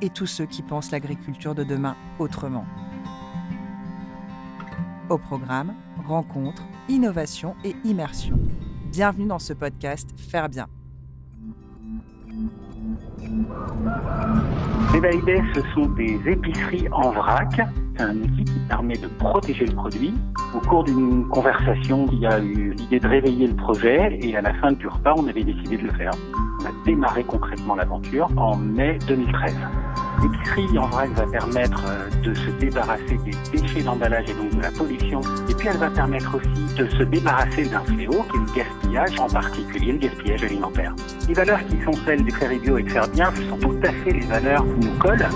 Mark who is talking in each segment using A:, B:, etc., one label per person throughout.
A: et tous ceux qui pensent l'agriculture de demain autrement. Au programme, rencontres, innovation et immersion. Bienvenue dans ce podcast Faire bien.
B: Les validés, ce sont des épiceries en vrac. C'est un outil qui permet de protéger le produit. Au cours d'une conversation, il y a eu l'idée de réveiller le projet et à la fin du repas, on avait décidé de le faire. On a démarré concrètement l'aventure en mai 2013. L'épicerie en vrac va permettre euh, de se débarrasser des déchets d'emballage et donc de la pollution. Et puis elle va permettre aussi de se débarrasser d'un fléau qui est le gaspillage, en particulier le gaspillage alimentaire. Les valeurs qui sont celles du faire bio et de faire bien sont tout à fait les valeurs qui nous collent.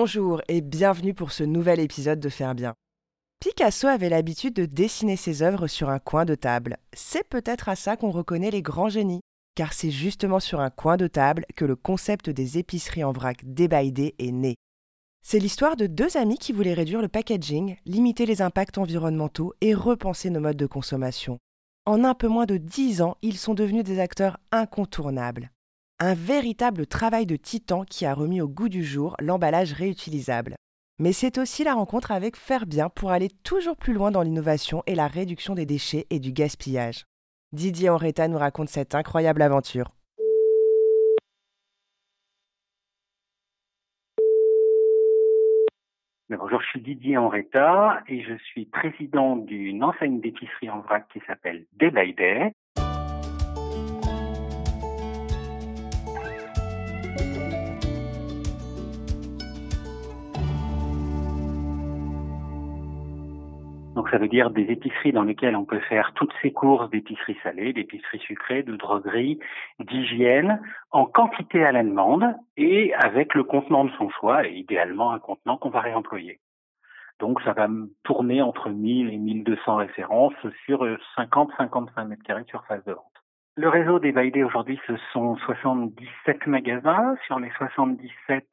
A: Bonjour et bienvenue pour ce nouvel épisode de Faire bien. Picasso avait l'habitude de dessiner ses œuvres sur un coin de table. C'est peut-être à ça qu'on reconnaît les grands génies, car c'est justement sur un coin de table que le concept des épiceries en vrac débaïdées est né. C'est l'histoire de deux amis qui voulaient réduire le packaging, limiter les impacts environnementaux et repenser nos modes de consommation. En un peu moins de dix ans, ils sont devenus des acteurs incontournables un véritable travail de titan qui a remis au goût du jour l'emballage réutilisable. Mais c'est aussi la rencontre avec Faire Bien pour aller toujours plus loin dans l'innovation et la réduction des déchets et du gaspillage. Didier Henretta nous raconte cette incroyable aventure.
B: Bonjour, je suis Didier Henretta et je suis président d'une enseigne d'épicerie en vrac qui s'appelle Day. Donc ça veut dire des épiceries dans lesquelles on peut faire toutes ces courses d'épicerie salée, d'épicerie sucrée, de droguerie, d'hygiène, en quantité à la demande et avec le contenant de son choix, et idéalement un contenant qu'on va réemployer. Donc ça va tourner entre 1000 et 1200 références sur 50-55 mètres carrés de surface de vente. Le réseau des Baïdés aujourd'hui, ce sont 77 magasins. Sur les 77,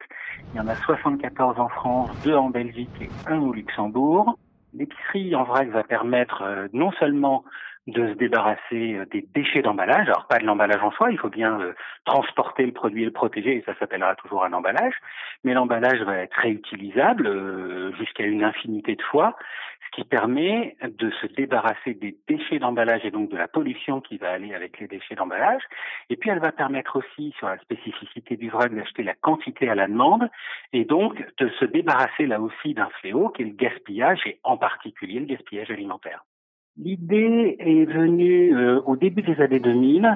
B: il y en a 74 en France, 2 en Belgique et 1 au Luxembourg. L'épicerie en vrac va permettre euh, non seulement de se débarrasser euh, des déchets d'emballage. Alors pas de l'emballage en soi, il faut bien euh, transporter le produit et le protéger, et ça s'appellera toujours un emballage. Mais l'emballage va être réutilisable jusqu'à une infinité de fois qui permet de se débarrasser des déchets d'emballage et donc de la pollution qui va aller avec les déchets d'emballage. Et puis elle va permettre aussi, sur la spécificité du vrac, d'acheter la quantité à la demande et donc de se débarrasser là aussi d'un fléau qui est le gaspillage et en particulier le gaspillage alimentaire. L'idée est venue euh, au début des années 2000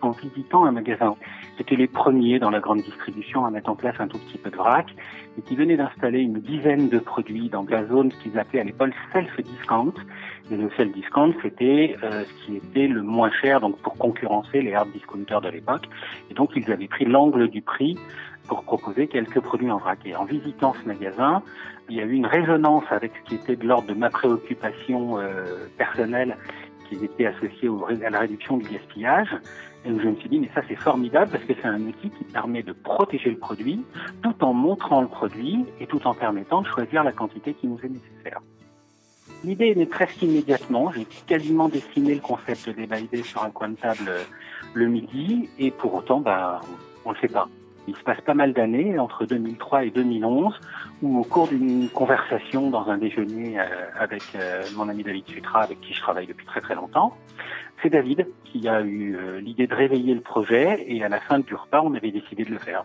B: en visitant un magasin. C'était les premiers dans la grande distribution à mettre en place un tout petit peu de vrac et qui venaient d'installer une dizaine de produits dans la zone qu'ils appelaient à l'époque self-discount. Et le self-discount, c'était euh, ce qui était le moins cher donc pour concurrencer les hard discounters de l'époque. Et donc ils avaient pris l'angle du prix pour proposer quelques produits en vrac. Et en visitant ce magasin, il y a eu une résonance avec ce qui était de l'ordre de ma préoccupation euh, personnelle qui était associée à la réduction du gaspillage. Et je me suis dit, mais ça c'est formidable parce que c'est un outil qui permet de protéger le produit tout en montrant le produit et tout en permettant de choisir la quantité qui nous est nécessaire. L'idée est née presque immédiatement. J'ai quasiment dessiné le concept des baïdés sur un coin de table euh, le midi et pour autant, bah, on ne le fait pas. Il se passe pas mal d'années, entre 2003 et 2011, où au cours d'une conversation dans un déjeuner euh, avec euh, mon ami David Sutra, avec qui je travaille depuis très très longtemps, c'est David qui a eu euh, l'idée de réveiller le projet et à la fin du repas, on avait décidé de le faire.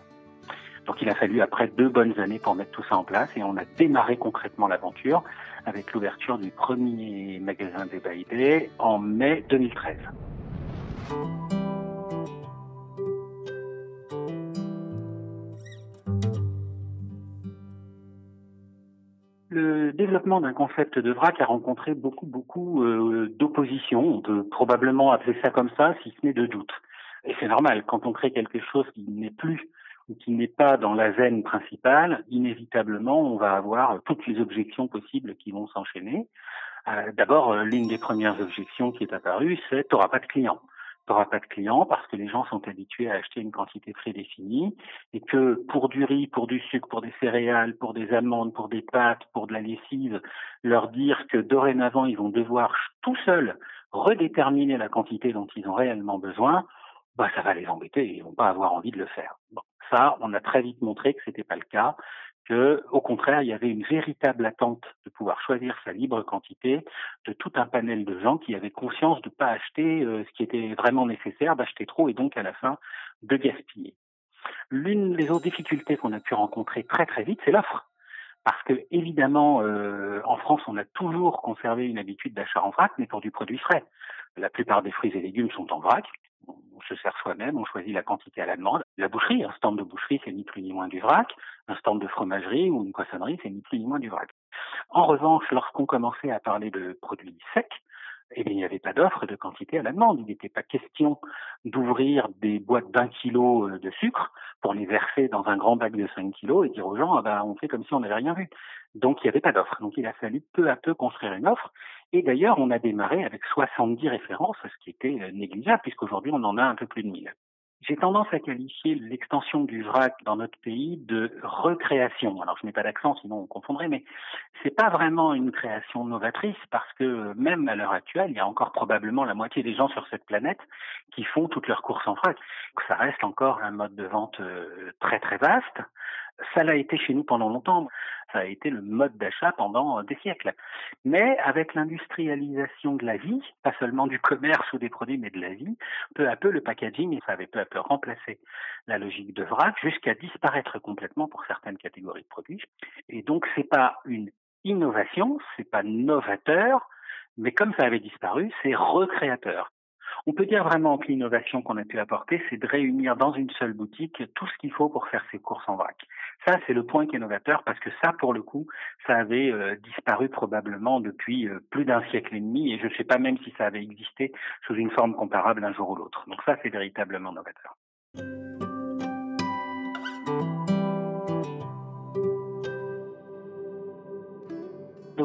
B: Donc il a fallu après deux bonnes années pour mettre tout ça en place et on a démarré concrètement l'aventure avec l'ouverture du premier magasin des Baïdés en mai 2013. Développement d'un concept de vrac a rencontré beaucoup, beaucoup euh, d'opposition. On peut probablement appeler ça comme ça, si ce n'est de doute. Et c'est normal, quand on crée quelque chose qui n'est plus ou qui n'est pas dans la veine principale, inévitablement, on va avoir toutes les objections possibles qui vont s'enchaîner. Euh, D'abord, euh, l'une des premières objections qui est apparue, c'est « t'auras pas de clients » n'auras pas de clients parce que les gens sont habitués à acheter une quantité prédéfinie et que pour du riz, pour du sucre, pour des céréales, pour des amandes, pour des pâtes, pour de la lessive, leur dire que dorénavant ils vont devoir tout seuls redéterminer la quantité dont ils ont réellement besoin, bah ça va les embêter, ils vont pas avoir envie de le faire. Ça, on a très vite montré que c'était pas le cas que, au contraire, il y avait une véritable attente de pouvoir choisir sa libre quantité de tout un panel de gens qui avaient conscience de ne pas acheter euh, ce qui était vraiment nécessaire, d'acheter trop et donc à la fin de gaspiller. L'une des autres difficultés qu'on a pu rencontrer très très vite, c'est l'offre. Parce que évidemment, euh, en France, on a toujours conservé une habitude d'achat en vrac, mais pour du produit frais. La plupart des fruits et légumes sont en vrac. On se sert soi-même, on choisit la quantité à la demande. La boucherie, un stand de boucherie, c'est ni plus ni moins du vrac. Un stand de fromagerie ou une poissonnerie, c'est ni plus ni moins du vrac. En revanche, lorsqu'on commençait à parler de produits secs, eh bien, il n'y avait pas d'offre de quantité à la demande. Il n'était pas question d'ouvrir des boîtes d'un kilo euh, de sucre pour les verser dans un grand bac de 5 kilos et dire aux gens, ah ben, on fait comme si on n'avait rien vu. Donc, il n'y avait pas d'offre. Donc, il a fallu peu à peu construire une offre. Et d'ailleurs, on a démarré avec 70 références, ce qui était euh, négligeable, puisqu'aujourd'hui, on en a un peu plus de 1000. J'ai tendance à qualifier l'extension du vrac dans notre pays de recréation. Alors je n'ai pas d'accent, sinon on confondrait, mais c'est pas vraiment une création novatrice parce que même à l'heure actuelle, il y a encore probablement la moitié des gens sur cette planète qui font toutes leurs courses en vrac. Ça reste encore un mode de vente euh, très très vaste. Ça l'a été chez nous pendant longtemps. Ça a été le mode d'achat pendant des siècles. Mais avec l'industrialisation de la vie, pas seulement du commerce ou des produits, mais de la vie, peu à peu le packaging, ça avait peu à peu remplacé la logique de vrac jusqu'à disparaître complètement pour certaines catégories de produits. Et donc c'est pas une innovation, c'est pas novateur, mais comme ça avait disparu, c'est recréateur. On peut dire vraiment que l'innovation qu'on a pu apporter, c'est de réunir dans une seule boutique tout ce qu'il faut pour faire ses courses en vrac. Ça, c'est le point qui est novateur parce que ça, pour le coup, ça avait euh, disparu probablement depuis euh, plus d'un siècle et demi et je ne sais pas même si ça avait existé sous une forme comparable un jour ou l'autre. Donc ça, c'est véritablement novateur.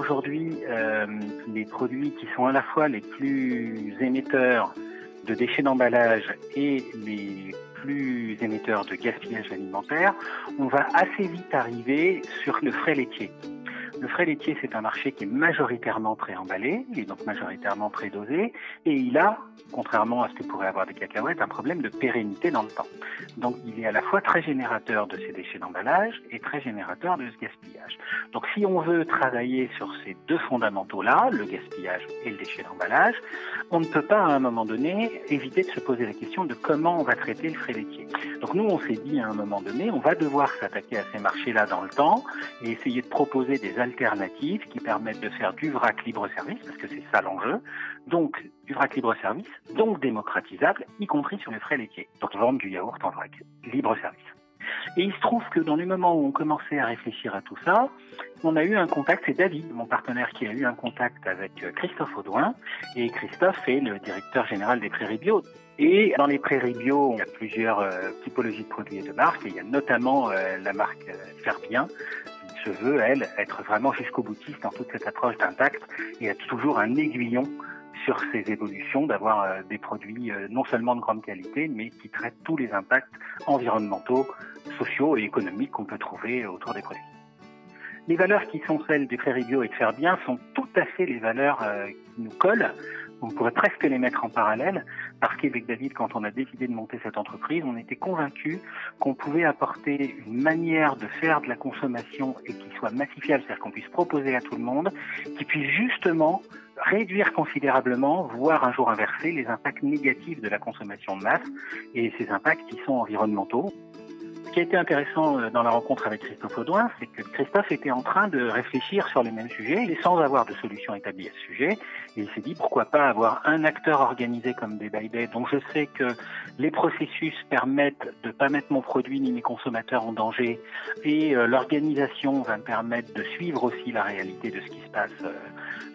B: Aujourd'hui, euh, les produits qui sont à la fois les plus émetteurs de déchets d'emballage et les plus émetteurs de gaspillage alimentaire, on va assez vite arriver sur le frais laitier. Le frais laitier, c'est un marché qui est majoritairement préemballé, est donc majoritairement prédosé, et il a, contrairement à ce que pourrait avoir des cacahuètes, un problème de pérennité dans le temps. Donc il est à la fois très générateur de ces déchets d'emballage et très générateur de ce gaspillage. Donc si on veut travailler sur ces deux fondamentaux-là, le gaspillage et le déchet d'emballage, on ne peut pas à un moment donné éviter de se poser la question de comment on va traiter le frais laitier. Donc nous, on s'est dit à un moment donné, on va devoir s'attaquer à ces marchés-là dans le temps et essayer de proposer des alternatives alternatives qui permettent de faire du vrac libre-service, parce que c'est ça l'enjeu, donc du vrac libre-service, donc démocratisable, y compris sur les frais laitiers. Donc vendre du yaourt en vrac, libre-service. Et il se trouve que dans les moments où on commençait à réfléchir à tout ça, on a eu un contact, c'est David, mon partenaire, qui a eu un contact avec euh, Christophe Audouin. Et Christophe est le directeur général des Prairies Bio. Et dans les Prairies Bio, il y a plusieurs euh, typologies de produits et de marques. Et il y a notamment euh, la marque Ferbien, se veut, elle, être vraiment jusqu'au boutiste dans toute cette approche d'impact et être toujours un aiguillon sur ces évolutions, d'avoir euh, des produits euh, non seulement de grande qualité, mais qui traitent tous les impacts environnementaux, sociaux et économiques qu'on peut trouver autour des produits. Les valeurs qui sont celles des prairies bio et de faire bien sont tout à fait les valeurs euh, qui nous collent on pourrait presque les mettre en parallèle, parce qu'avec David, quand on a décidé de monter cette entreprise, on était convaincu qu'on pouvait apporter une manière de faire de la consommation et qui soit massifiable, c'est-à-dire qu'on puisse proposer à tout le monde, qui puisse justement réduire considérablement, voire un jour inverser, les impacts négatifs de la consommation de masse et ces impacts qui sont environnementaux. Qui a été intéressant euh, dans la rencontre avec Christophe Audouin, c'est que Christophe était en train de réfléchir sur les mêmes sujets. Et sans avoir de solution établie à ce sujet. Et il s'est dit pourquoi pas avoir un acteur organisé comme des by Day, dont je sais que les processus permettent de pas mettre mon produit ni mes consommateurs en danger. Et euh, l'organisation va me permettre de suivre aussi la réalité de ce qui se passe euh,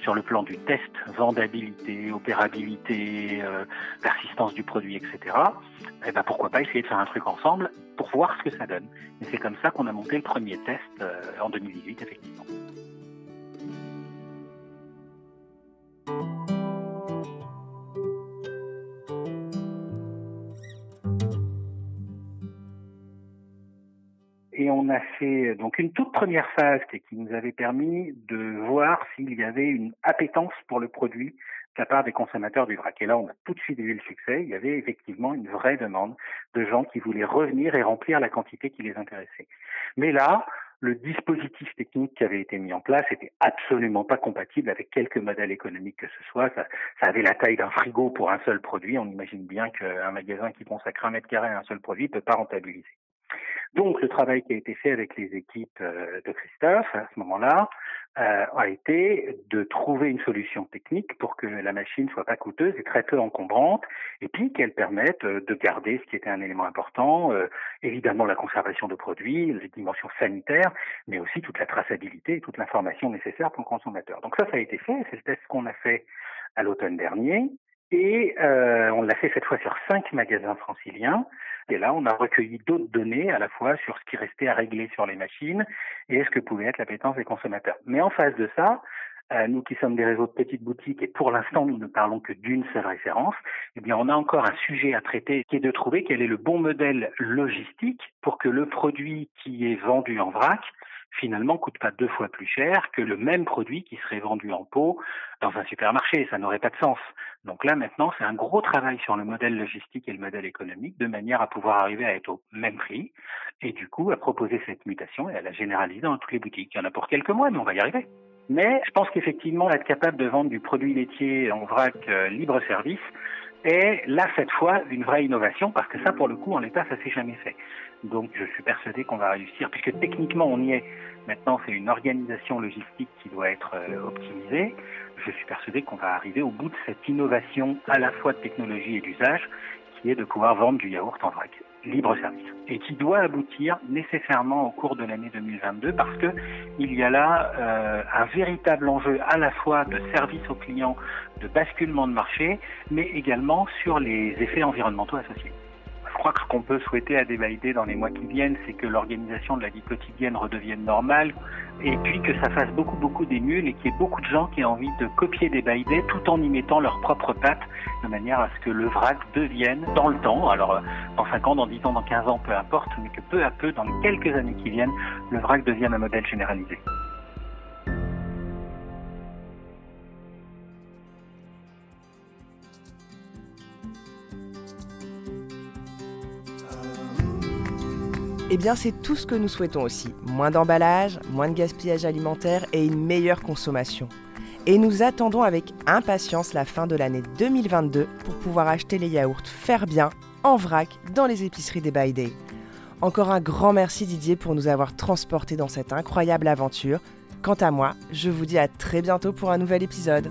B: sur le plan du test, vendabilité, opérabilité, persistance du produit, etc. Et ben pourquoi pas essayer de faire un truc ensemble pour voir ce que ça donne. Et c'est comme ça qu'on a monté le premier test euh, en 2018, effectivement. Et on a fait donc une toute première phase qui nous avait permis de voir s'il y avait une appétence pour le produit de la part des consommateurs du vrac. Et là, on a tout de suite vu le succès. Il y avait effectivement une vraie demande de gens qui voulaient revenir et remplir la quantité qui les intéressait. Mais là, le dispositif technique qui avait été mis en place était absolument pas compatible avec quelque modèle économique que ce soit. Ça, avait la taille d'un frigo pour un seul produit. On imagine bien qu'un magasin qui consacre un mètre carré à un seul produit peut pas rentabiliser. Donc le travail qui a été fait avec les équipes euh, de Christophe à ce moment-là euh, a été de trouver une solution technique pour que la machine soit pas coûteuse et très peu encombrante, et puis qu'elle permette euh, de garder ce qui était un élément important, évidemment la conservation de produits, les dimensions sanitaires, mais aussi toute la traçabilité et toute l'information nécessaire pour le consommateur. Donc ça, ça a été fait, c'est le test qu'on a fait à l'automne dernier. Et euh, on l'a fait cette fois sur cinq magasins franciliens. Et là, on a recueilli d'autres données à la fois sur ce qui restait à régler sur les machines et ce que pouvait être l'appétence des consommateurs. Mais en face de ça, euh, nous qui sommes des réseaux de petites boutiques et pour l'instant nous ne parlons que d'une seule référence, eh bien on a encore un sujet à traiter qui est de trouver quel est le bon modèle logistique pour que le produit qui est vendu en vrac finalement coûte pas deux fois plus cher que le même produit qui serait vendu en pot dans un supermarché. Ça n'aurait pas de sens. Donc là, maintenant, c'est un gros travail sur le modèle logistique et le modèle économique de manière à pouvoir arriver à être au même prix et du coup à proposer cette mutation et à la généraliser dans toutes les boutiques. Il y en a pour quelques mois, mais on va y arriver. Mais je pense qu'effectivement, être capable de vendre du produit laitier en vrac euh, libre service est là, cette fois, une vraie innovation parce que ça, pour le coup, en l'état, ça s'est jamais fait. Donc je suis persuadé qu'on va réussir, puisque techniquement on y est. Maintenant, c'est une organisation logistique qui doit être euh, optimisée. Je suis persuadé qu'on va arriver au bout de cette innovation à la fois de technologie et d'usage, qui est de pouvoir vendre du yaourt en vrac libre service et qui doit aboutir nécessairement au cours de l'année 2022 parce que il y a là euh, un véritable enjeu à la fois de service aux clients, de basculement de marché, mais également sur les effets environnementaux associés. Je crois que ce qu'on peut souhaiter à Débaïdé dans les mois qui viennent, c'est que l'organisation de la vie quotidienne redevienne normale et puis que ça fasse beaucoup, beaucoup d'émules et qu'il y ait beaucoup de gens qui aient envie de copier Débaïdé tout en y mettant leurs propres pattes de manière à ce que le vrac devienne dans le temps, alors dans 5 ans, dans 10 ans, dans 15 ans, peu importe, mais que peu à peu, dans les quelques années qui viennent, le vrac devienne un modèle généralisé.
A: Eh bien, c'est tout ce que nous souhaitons aussi. Moins d'emballage, moins de gaspillage alimentaire et une meilleure consommation. Et nous attendons avec impatience la fin de l'année 2022 pour pouvoir acheter les yaourts Faire Bien en vrac dans les épiceries des By Day. Encore un grand merci Didier pour nous avoir transportés dans cette incroyable aventure. Quant à moi, je vous dis à très bientôt pour un nouvel épisode.